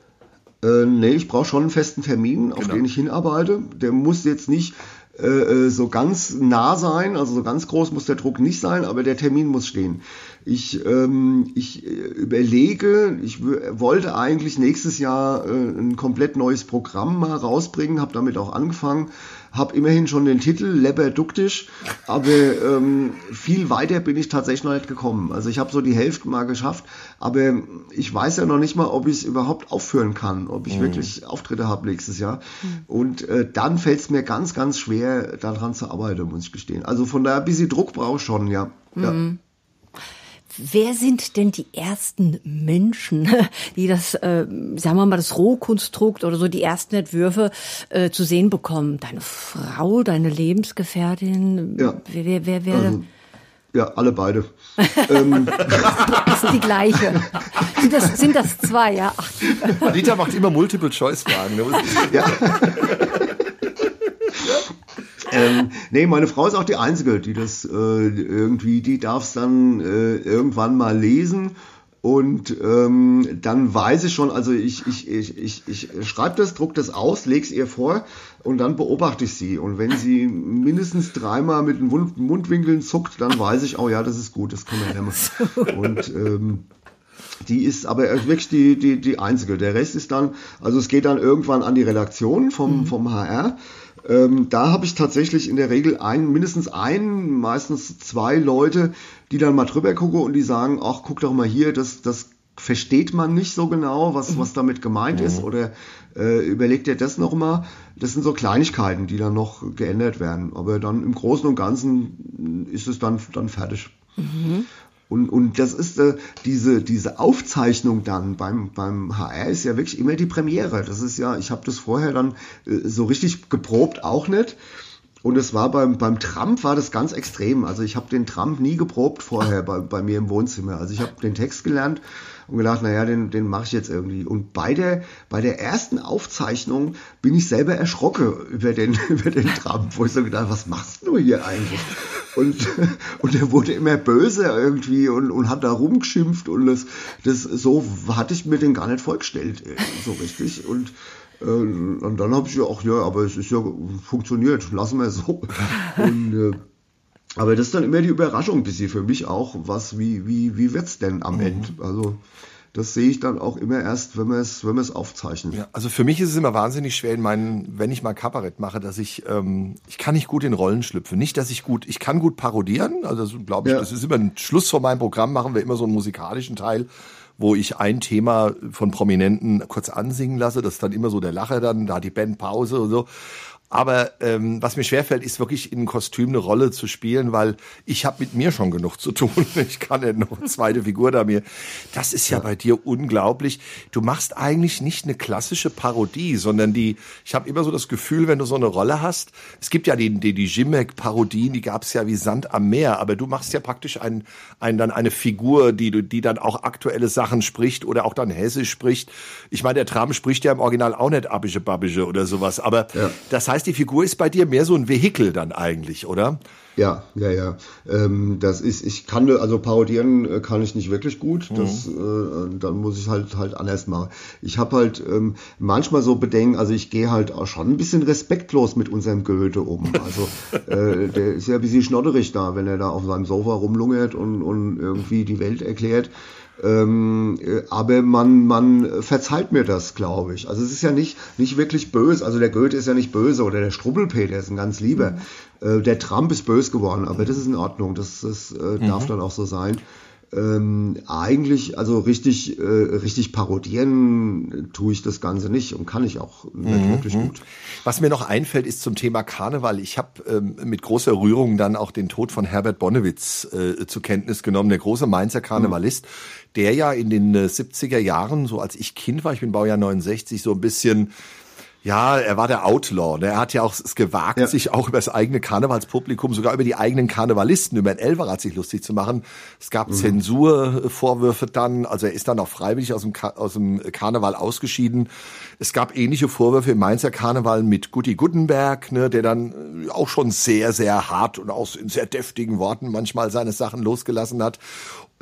Äh, nee, ich brauche schon einen festen Termin, auf genau. den ich hinarbeite. Der muss jetzt nicht äh, äh, so ganz nah sein, also so ganz groß muss der Druck nicht sein, aber der Termin muss stehen. Ich, ähm, ich äh, überlege, ich wollte eigentlich nächstes Jahr äh, ein komplett neues Programm mal rausbringen, habe damit auch angefangen, habe immerhin schon den Titel Leberduktisch, aber ähm, viel weiter bin ich tatsächlich noch nicht gekommen. Also ich habe so die Hälfte mal geschafft, aber ich weiß ja noch nicht mal, ob ich es überhaupt aufführen kann, ob ich mhm. wirklich Auftritte habe nächstes Jahr. Mhm. Und äh, dann fällt es mir ganz, ganz schwer, daran zu arbeiten, muss ich gestehen. Also von daher ein bisschen Druck brauche ich schon, ja. Mhm. ja. Wer sind denn die ersten Menschen, die das, äh, sagen wir mal, das Rohkonstrukt oder so die ersten Entwürfe äh, zu sehen bekommen? Deine Frau, deine Lebensgefährtin? Ja. Wer, wer, wer, wer? Also, ja, alle beide. ähm. Das ist die gleiche. Sind das, sind das zwei, ja? Ach. Anita macht immer Multiple-Choice-Fragen. Ne? ja. ähm, nee, meine Frau ist auch die Einzige, die das äh, irgendwie, die darf es dann äh, irgendwann mal lesen. Und ähm, dann weiß ich schon, also ich, ich, ich, ich, ich schreibe das, druck das aus, lege es ihr vor und dann beobachte ich sie. Und wenn sie mindestens dreimal mit den Mundwinkeln zuckt, dann weiß ich, oh ja, das ist gut, das kann man nehmen. Und ähm, die ist aber wirklich die, die, die einzige. Der Rest ist dann, also es geht dann irgendwann an die Redaktion vom, mhm. vom HR ähm, da habe ich tatsächlich in der Regel ein, mindestens einen, meistens zwei Leute, die dann mal drüber gucken und die sagen, ach, guck doch mal hier, das, das versteht man nicht so genau, was, mhm. was damit gemeint ist oder äh, überlegt ihr das nochmal. Das sind so Kleinigkeiten, die dann noch geändert werden. Aber dann im Großen und Ganzen ist es dann, dann fertig. Mhm. Und, und das ist äh, diese, diese Aufzeichnung dann beim, beim HR ist ja wirklich immer die Premiere. Das ist ja, ich habe das vorher dann äh, so richtig geprobt auch nicht. Und es war beim, beim Trump war das ganz extrem. Also ich habe den Trump nie geprobt vorher bei, bei mir im Wohnzimmer. Also ich habe den Text gelernt und gedacht, naja, den, den mache ich jetzt irgendwie. Und bei der, bei der ersten Aufzeichnung bin ich selber erschrocken über den, über den Trump, wo ich so gedacht, was machst du hier eigentlich? Und, und er wurde immer böse irgendwie und, und hat da rumgeschimpft und das, das so hatte ich mir den gar nicht vorgestellt, äh, so richtig. Und äh, und dann habe ich ja auch, ja, aber es ist ja funktioniert, lassen wir es so. Und, äh, aber das ist dann immer die Überraschung ein bisschen für mich auch, was, wie, wie, wie wird's denn am mhm. Ende? Also, das sehe ich dann auch immer erst, wenn wir es, wenn wir es aufzeichnen. Ja, also für mich ist es immer wahnsinnig schwer in meinen, wenn ich mal Kabarett mache, dass ich, ähm, ich kann nicht gut in Rollen schlüpfen. Nicht, dass ich gut, ich kann gut parodieren. Also glaube ich, ja. das ist immer ein Schluss von meinem Programm, machen wir immer so einen musikalischen Teil wo ich ein Thema von Prominenten kurz ansingen lasse. Das ist dann immer so der Lacher dann, da die Band Pause und so. Aber ähm, was mir schwerfällt, ist wirklich in Kostüm eine Rolle zu spielen, weil ich habe mit mir schon genug zu tun. Ich kann ja noch eine zweite Figur da mir. Das ist ja, ja bei dir unglaublich. Du machst eigentlich nicht eine klassische Parodie, sondern die. Ich habe immer so das Gefühl, wenn du so eine Rolle hast. Es gibt ja die die, die Jimek-Parodien, die gab es ja wie Sand am Meer. Aber du machst ja praktisch ein, ein dann eine Figur, die du die dann auch aktuelle Sachen spricht oder auch dann hessisch spricht. Ich meine, der Tram spricht ja im Original auch nicht Abische Babische oder sowas. Aber ja. das heißt heißt, die Figur ist bei dir mehr so ein Vehikel dann eigentlich, oder? Ja, ja, ja. Ähm, das ist, ich kann, also parodieren äh, kann ich nicht wirklich gut. Das, mhm. äh, dann muss ich halt halt anders machen. Ich habe halt ähm, manchmal so Bedenken, also ich gehe halt auch schon ein bisschen respektlos mit unserem Goethe um. Also äh, der ist ja ein bisschen schnodderig da, wenn er da auf seinem Sofa rumlungert und, und irgendwie die Welt erklärt. Ähm, äh, aber man, man verzeiht mir das, glaube ich. Also es ist ja nicht, nicht wirklich böse. Also der Goethe ist ja nicht böse oder der Strubbelpeter ist ein ganz lieber. Mhm. Äh, der Trump ist böse geworden, aber das ist in Ordnung. Das, das äh, darf mhm. dann auch so sein ähm, eigentlich, also richtig, äh, richtig parodieren tue ich das Ganze nicht und kann ich auch nicht mhm. wirklich gut. Was mir noch einfällt, ist zum Thema Karneval. Ich habe ähm, mit großer Rührung dann auch den Tod von Herbert Bonnewitz äh, zur Kenntnis genommen, der große Mainzer Karnevalist, mhm. Der ja in den äh, 70er Jahren, so als ich Kind war, ich bin Baujahr 69, so ein bisschen ja, er war der Outlaw. Ne? Er hat ja auch es gewagt, ja. sich auch über das eigene Karnevalspublikum, sogar über die eigenen Karnevalisten, über den Elverat sich lustig zu machen. Es gab mhm. Zensurvorwürfe dann, also er ist dann auch freiwillig aus dem, aus dem Karneval ausgeschieden. Es gab ähnliche Vorwürfe im Mainzer Karneval mit Gutti Guttenberg, ne, der dann äh, auch schon sehr, sehr hart und auch in sehr deftigen Worten manchmal seine Sachen losgelassen hat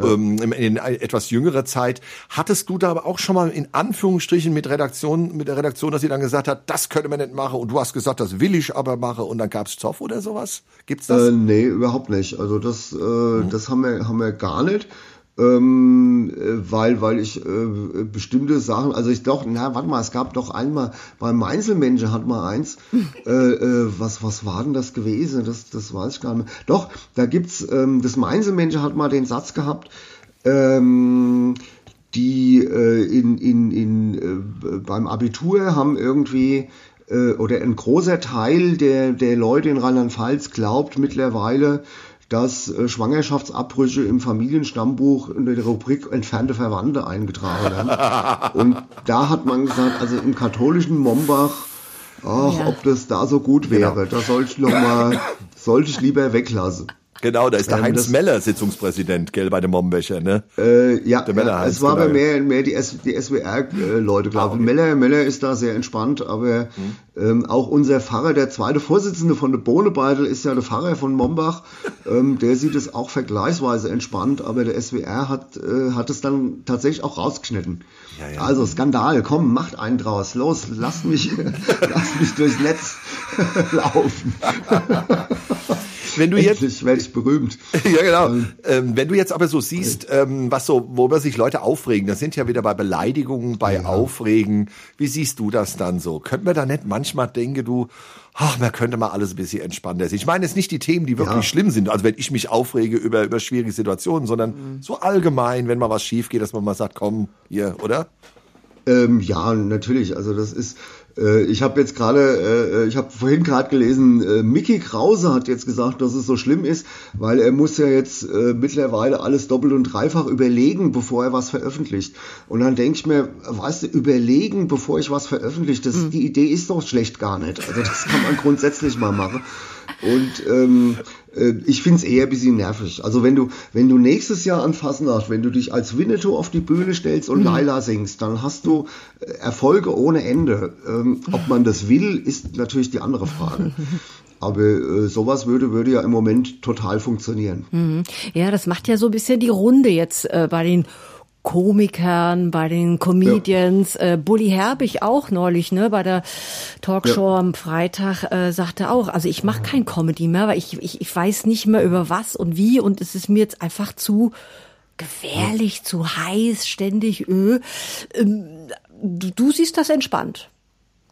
ähm, in etwas jüngerer Zeit. Hattest du da aber auch schon mal in Anführungsstrichen mit Redaktion, mit der Redaktion, dass sie dann gesagt hat, das könnte man nicht machen und du hast gesagt, das will ich aber machen und dann gab's Zoff oder sowas? Gibt's das? Äh, nee, überhaupt nicht. Also das, äh, mhm. das haben wir, haben wir gar nicht ähm, äh, weil, weil ich äh, bestimmte Sachen, also ich doch, na, warte mal, es gab doch einmal, beim Einzelmenschen hat man eins, äh, äh, was, was war denn das gewesen? Das, das weiß ich gar nicht mehr. Doch, da gibt's, ähm, das Einzelmenschen hat mal den Satz gehabt, ähm, die äh, in, in, in, äh, beim Abitur haben irgendwie oder ein großer Teil der, der Leute in Rheinland-Pfalz glaubt mittlerweile, dass äh, Schwangerschaftsabbrüche im Familienstammbuch in der Rubrik entfernte Verwandte eingetragen werden. Und da hat man gesagt, also im katholischen Mombach, ach, ja. ob das da so gut wäre, genau. da sollte ich noch mal, sollte ich lieber weglassen. Genau, da ist der ähm, Heinz Meller Sitzungspräsident, gell, bei dem Mombecher, ne? Äh, ja, ja, es war genau. aber mehr, mehr die, die SWR-Leute, glaube ich. Ah, okay. Meller, Meller ist da sehr entspannt, aber hm. ähm, auch unser Pfarrer, der zweite Vorsitzende von der Bohnebeitel, ist ja der Pfarrer von Mombach. ähm, der sieht es auch vergleichsweise entspannt, aber der SWR hat, äh, hat es dann tatsächlich auch rausgeschnitten. Ja, ja. Also Skandal, komm, macht einen draus, los, lass mich, lass mich durchs Netz laufen. Wenn du jetzt Endlich werde ich berühmt. ja, genau. Ähm, ähm, wenn du jetzt aber so siehst, ähm, was so, worüber sich Leute aufregen, das sind ja wieder bei Beleidigungen, bei ja. Aufregen. Wie siehst du das dann so? Könnte man da nicht manchmal denken, du, ach, man könnte mal alles ein bisschen entspannter sehen. Ich meine jetzt nicht die Themen, die wirklich ja. schlimm sind, also wenn ich mich aufrege über, über schwierige Situationen, sondern mhm. so allgemein, wenn mal was schief geht, dass man mal sagt, komm, hier, oder? Ähm, ja, natürlich. Also das ist, ich habe jetzt gerade, äh, ich habe vorhin gerade gelesen, äh, Mickey Krause hat jetzt gesagt, dass es so schlimm ist, weil er muss ja jetzt äh, mittlerweile alles doppelt und dreifach überlegen, bevor er was veröffentlicht. Und dann denke ich mir, weißt du, überlegen, bevor ich was veröffentliche, das, mhm. die Idee ist doch schlecht gar nicht. Also das kann man grundsätzlich mal machen. Und ähm, äh, ich finde es eher ein bisschen nervig. Also wenn du, wenn du nächstes Jahr an Fasnacht, wenn du dich als Winnetou auf die Bühne stellst und mhm. Laila singst, dann hast du äh, Erfolge ohne Ende. Ähm, ob man das will, ist natürlich die andere Frage. Aber äh, sowas würde, würde ja im Moment total funktionieren. Mhm. Ja, das macht ja so ein bisschen die Runde jetzt äh, bei den Komikern, bei den Comedians. Ja. Äh, Bully Herbig auch neulich, ne, bei der Talkshow ja. am Freitag äh, sagte auch, also ich mache kein Comedy mehr, weil ich, ich, ich weiß nicht mehr über was und wie und es ist mir jetzt einfach zu gefährlich, ja. zu heiß, ständig öh. Ähm, du, du siehst das entspannt.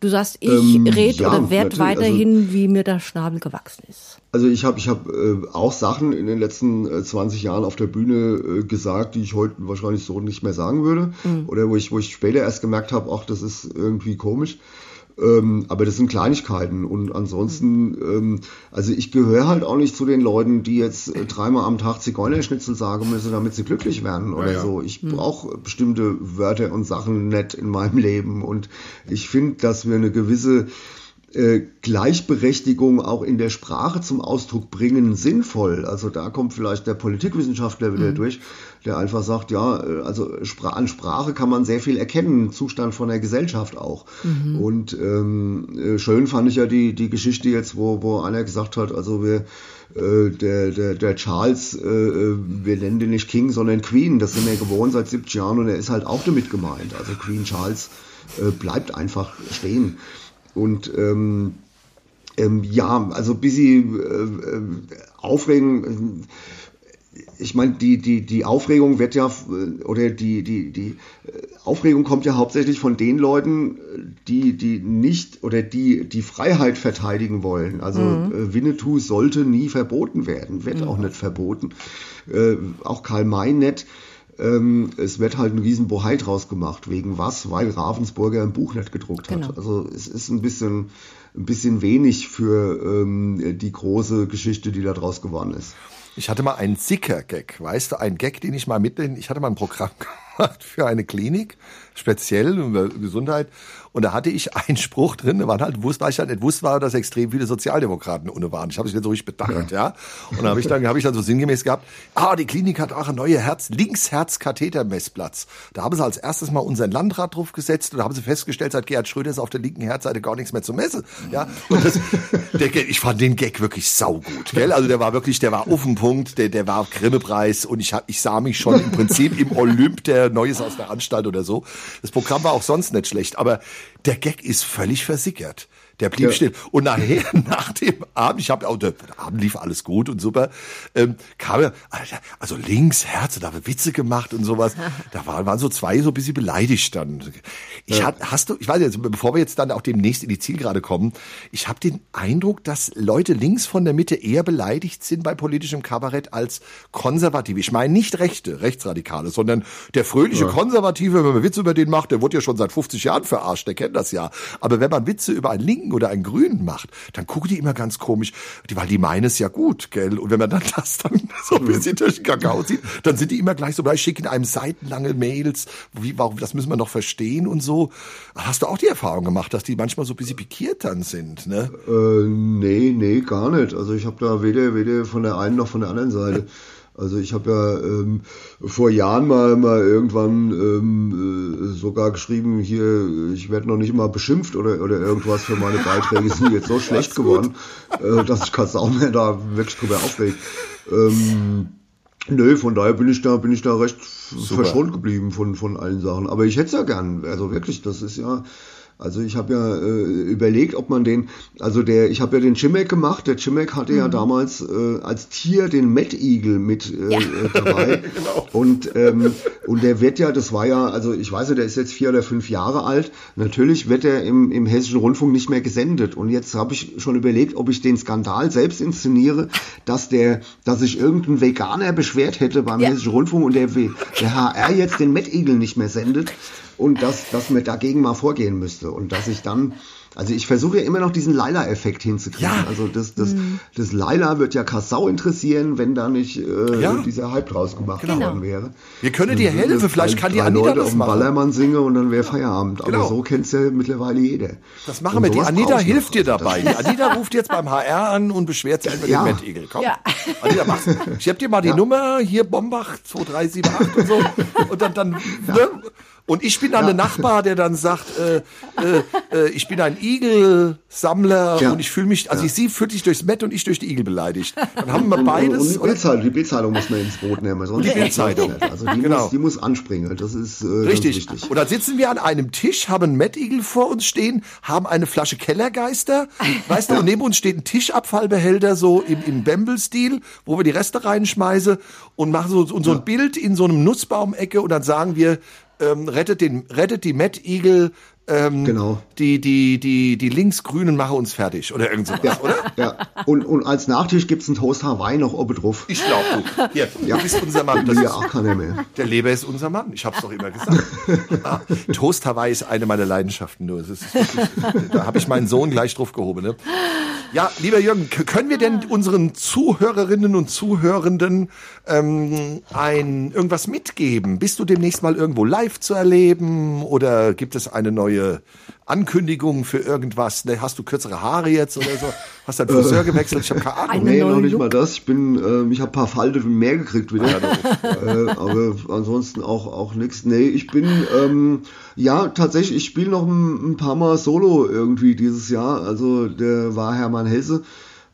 Du sagst, ich ähm, red ja, oder werd weiterhin, also, wie mir der Schnabel gewachsen ist. Also ich habe ich hab, äh, auch Sachen in den letzten äh, 20 Jahren auf der Bühne äh, gesagt, die ich heute wahrscheinlich so nicht mehr sagen würde. Mhm. Oder wo ich, wo ich später erst gemerkt habe, ach, das ist irgendwie komisch. Ähm, aber das sind Kleinigkeiten und ansonsten, ähm, also ich gehöre halt auch nicht zu den Leuten, die jetzt äh, dreimal am Tag Zigeunerschnitzel sagen müssen, damit sie glücklich werden oder ja, ja. so. Ich hm. brauche bestimmte Wörter und Sachen nett in meinem Leben und ich finde, dass wir eine gewisse äh, Gleichberechtigung auch in der Sprache zum Ausdruck bringen sinnvoll. Also da kommt vielleicht der Politikwissenschaftler wieder mhm. durch, der einfach sagt, ja, äh, also an Sprache kann man sehr viel erkennen, Zustand von der Gesellschaft auch. Mhm. Und ähm, äh, schön fand ich ja die, die Geschichte jetzt, wo, wo einer gesagt hat, also wir der, der, der Charles, äh, wir nennen den nicht King, sondern Queen, das sind wir gewohnt seit 70 Jahren und er ist halt auch damit gemeint. Also Queen Charles äh, bleibt einfach stehen. Und ähm, ähm, ja, also bisschen äh, äh, aufregen. Ich meine, die, die, die Aufregung wird ja, oder die, die, die Aufregung kommt ja hauptsächlich von den Leuten, die, die nicht oder die die Freiheit verteidigen wollen. Also mhm. Äh, Winnetou sollte nie verboten werden, wird mhm. auch nicht verboten. Äh, auch Karl May nicht. Ähm, es wird halt ein riesen Bohai draus gemacht. Wegen was? Weil Ravensburger ein Buch nicht gedruckt hat. Genau. Also es ist ein bisschen, ein bisschen wenig für ähm, die große Geschichte, die da draus geworden ist. Ich hatte mal einen Sicker-Gag, weißt du, ein Gag, den ich mal mitnehmen. Ich hatte mal ein Programm gemacht für eine Klinik, speziell über Gesundheit. Und da hatte ich einen Spruch drin, da waren halt, wusste, weil ich halt nicht wusste, war, dass extrem viele Sozialdemokraten ohne waren. Ich habe es nicht so richtig bedacht, ja. ja. Und dann habe ich dann, habe ich dann so sinngemäß gehabt, ah, die Klinik hat auch ein neuer Herz, Linksherz-Kathetermessplatz. Da haben sie als erstes mal unseren Landrat drauf gesetzt und da haben sie festgestellt, seit Gerhard Schröder ist auf der linken Herzseite gar nichts mehr zu messen, ja. Und das, der, ich fand den Gag wirklich saugut, gell? Also der war wirklich, der war auf den Punkt, der, der war Grimme-Preis und ich, ich sah mich schon im Prinzip im Olymp der Neues aus der Anstalt oder so. Das Programm war auch sonst nicht schlecht, aber der Gag ist völlig versickert. Der blieb ja. still. Und nachher, nach dem Abend, ich habe auch, der Abend lief alles gut und super, ähm, kam er, also links, Herz, da haben Witze gemacht und sowas. Da waren, waren so zwei so ein bisschen beleidigt dann. Ich ja. hat, hast du, ich weiß jetzt, bevor wir jetzt dann auch demnächst in die Zielgerade kommen, ich habe den Eindruck, dass Leute links von der Mitte eher beleidigt sind bei politischem Kabarett als Konservative. Ich meine nicht Rechte, Rechtsradikale, sondern der fröhliche ja. Konservative, wenn man Witze über den macht, der wurde ja schon seit 50 Jahren verarscht, der kennt das ja. Aber wenn man Witze über einen Linken oder einen Grünen macht, dann gucken die immer ganz komisch, weil die meinen es ja gut, gell? Und wenn man dann das dann so ein bisschen durch den Kakao zieht, dann sind die immer gleich so, bei schicken einem seitenlange Mails, wie, warum, das müssen wir noch verstehen und so. Hast du auch die Erfahrung gemacht, dass die manchmal so ein bisschen pikiert dann sind, ne? Äh, nee, nee, gar nicht. Also ich habe da weder, weder von der einen noch von der anderen Seite. Also ich habe ja ähm, vor Jahren mal, mal irgendwann ähm, äh, sogar geschrieben, hier, ich werde noch nicht mal beschimpft oder, oder irgendwas für meine Beiträge, sind jetzt so schlecht geworden, äh, dass ich kann auch mehr da wirklich drüber aufregen. Ähm, Nö, von daher bin ich da, bin ich da recht Super. verschont geblieben von, von allen Sachen. Aber ich hätte es ja gern. Also wirklich, das ist ja, also ich habe ja äh, überlegt, ob man den, also der, ich habe ja den Chimek gemacht. Der Chimek hatte mhm. ja damals äh, als Tier den Mettigel mit äh, ja. Äh, dabei. genau. Und ähm, und der wird ja, das war ja, also ich weiß ja, der ist jetzt vier oder fünf Jahre alt. Natürlich wird er im, im hessischen Rundfunk nicht mehr gesendet. Und jetzt habe ich schon überlegt, ob ich den Skandal selbst inszeniere, dass der, dass sich irgendein Veganer beschwert hätte beim ja. hessischen Rundfunk und der, der HR jetzt den Mettigel nicht mehr sendet. Und dass, dass man dagegen mal vorgehen müsste und dass ich dann also ich versuche ja immer noch diesen Laila-Effekt hinzukriegen. Ja. Also das, das, das Laila wird ja Kassau interessieren, wenn da nicht äh, Ja. dieser Hype draus gemacht Genau. worden wäre. Wir können dir helfen, vielleicht drei- kann die Anita Leute das auf dem machen. Ballermann singe und dann wäre Feierabend. Genau. Aber so kennt's ja mittlerweile jeder. Das machen Und wir. Die Anita hilft dir dabei. Die Anita ruft jetzt beim HR an und beschwert sich über Ja. den Mettigel. Komm. Ja. Anita, mach's. Ich hab dir mal die Nummer, hier Bombach 2378 und so. Und dann, dann, ne? Und ich bin dann der Nachbar, der dann sagt, äh, äh, äh, ich bin ein Igelsammler Ja. und ich fühle mich, also sie fühlt sich durchs Met und ich durch die Igel beleidigt. Dann haben wir Und beides. die Bildzeitung, die Bildzeitung muss man ins Boot nehmen. Sonst die Bildzeitung. nicht. Also die, Genau. muss, die muss anspringen. Das ist äh, Richtig. Ganz wichtig. Und dann sitzen wir an einem Tisch, haben einen Mettigel vor uns stehen, haben eine Flasche Kellergeister, weißt du, und neben uns steht ein Tischabfallbehälter so im, im Bamble-Stil, wo wir die Reste reinschmeißen und machen so, und so ein Bild in so einem Nussbaumecke und dann sagen wir, ähm, rettet den, rettet die Mettigel, ähm, Genau. die, die, die, die Linksgrünen machen uns fertig oder irgend sowas, Ja, oder? ja. Und, und als Nachtisch gibt's einen Toast Hawaii noch oben drauf. Ich glaube, du. Hier, Ja. du bist unser Mann. Das Ja, auch keiner mehr. Der Leber ist unser Mann. Ich hab's doch immer gesagt. Ah, Toast Hawaii ist eine meiner Leidenschaften. Nur. Wirklich, da habe ich meinen Sohn gleich drauf gehoben. Ne? Ja, lieber Jürgen, können wir denn unseren Zuhörerinnen und Zuhörenden ähm, ein irgendwas mitgeben? Bist du demnächst mal irgendwo live zu erleben oder gibt es eine neue Ankündigung für irgendwas? Ne, Hast du kürzere Haare jetzt oder so? Hast deinen Friseur gewechselt? Ich habe keine Ahnung. Nee, neue noch nicht Look. mal das. Ich bin, äh, ich habe ein paar Falten mehr gekriegt wieder. äh, aber ansonsten auch auch nichts. Nee, ich bin ähm, ja tatsächlich. Ich spiele noch ein, ein paar Mal Solo irgendwie dieses Jahr. Also der war Hermann Hesse.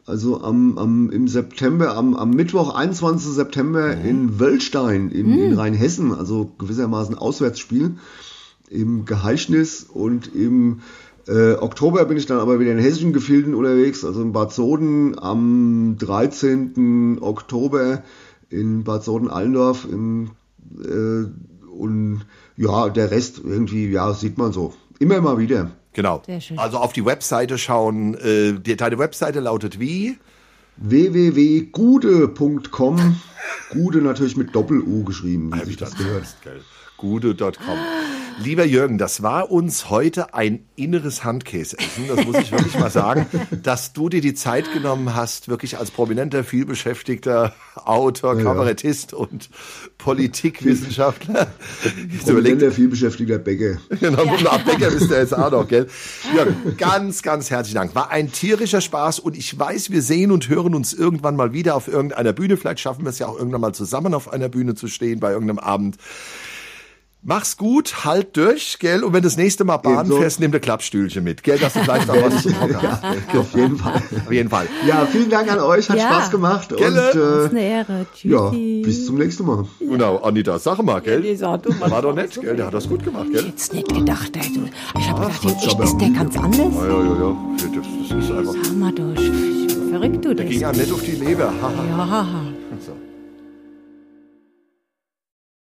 Also am, am im September, am, am Mittwoch, 21. September in Wöllstein in, in Rheinhessen. Also gewissermaßen Auswärtsspiel im Geheischnis und im äh, Oktober bin ich dann aber wieder in hessischen Gefilden unterwegs, also in Bad Soden am 13. Oktober in Bad Soden-Allendorf äh, und ja, der Rest irgendwie, ja, sieht man so. Immer mal wieder. Genau. Sehr schön. Also auf die Webseite schauen. Äh, die, deine Webseite lautet wie? www.gude.com Gude natürlich mit Doppel-U geschrieben, wie sich das gehört. Gude.com. Lieber Jürgen, das war uns heute ein inneres Handkäseessen. Das muss ich wirklich mal sagen, dass du dir die Zeit genommen hast, wirklich als prominenter, vielbeschäftigter Autor, Kabarettist und Politikwissenschaftler. Jetzt der vielbeschäftigter Bäcker. Genau, ja. Bäcker bist du jetzt auch noch, gell? Jürgen, ganz, ganz herzlichen Dank. War ein tierischer Spaß und ich weiß, wir sehen und hören uns irgendwann mal wieder auf irgendeiner Bühne. Vielleicht schaffen wir es ja auch irgendwann mal zusammen auf einer Bühne zu stehen bei irgendeinem Abend. Mach's gut, halt durch, gell? Und wenn du das nächste Mal Bahn Ebenso. fährst, nimm dir Klappstühlchen mit, gell? Dass du vielleicht auch was zum Hocken hast. gell? Auf jeden Fall. Auf jeden Fall. Ja, vielen Dank an euch, hat Ja. Spaß gemacht. Gelle. Und äh, Ist eine Ehre. ja, Tschüssi. bis zum nächsten Mal. Genau, Anita, sag mal, gell? Sag du mal. War doch nett, gell? Der hat das gut gemacht, gell? Jetzt nicht gedacht, ey, du. Ich habe gedacht, jetzt ist der ganz anders. Ja, ja, ja, ja. Das, das ist einfach. Hammer durch. Verrückt du das. Ging ja nett auf die Leber. Haha. Ja, haha.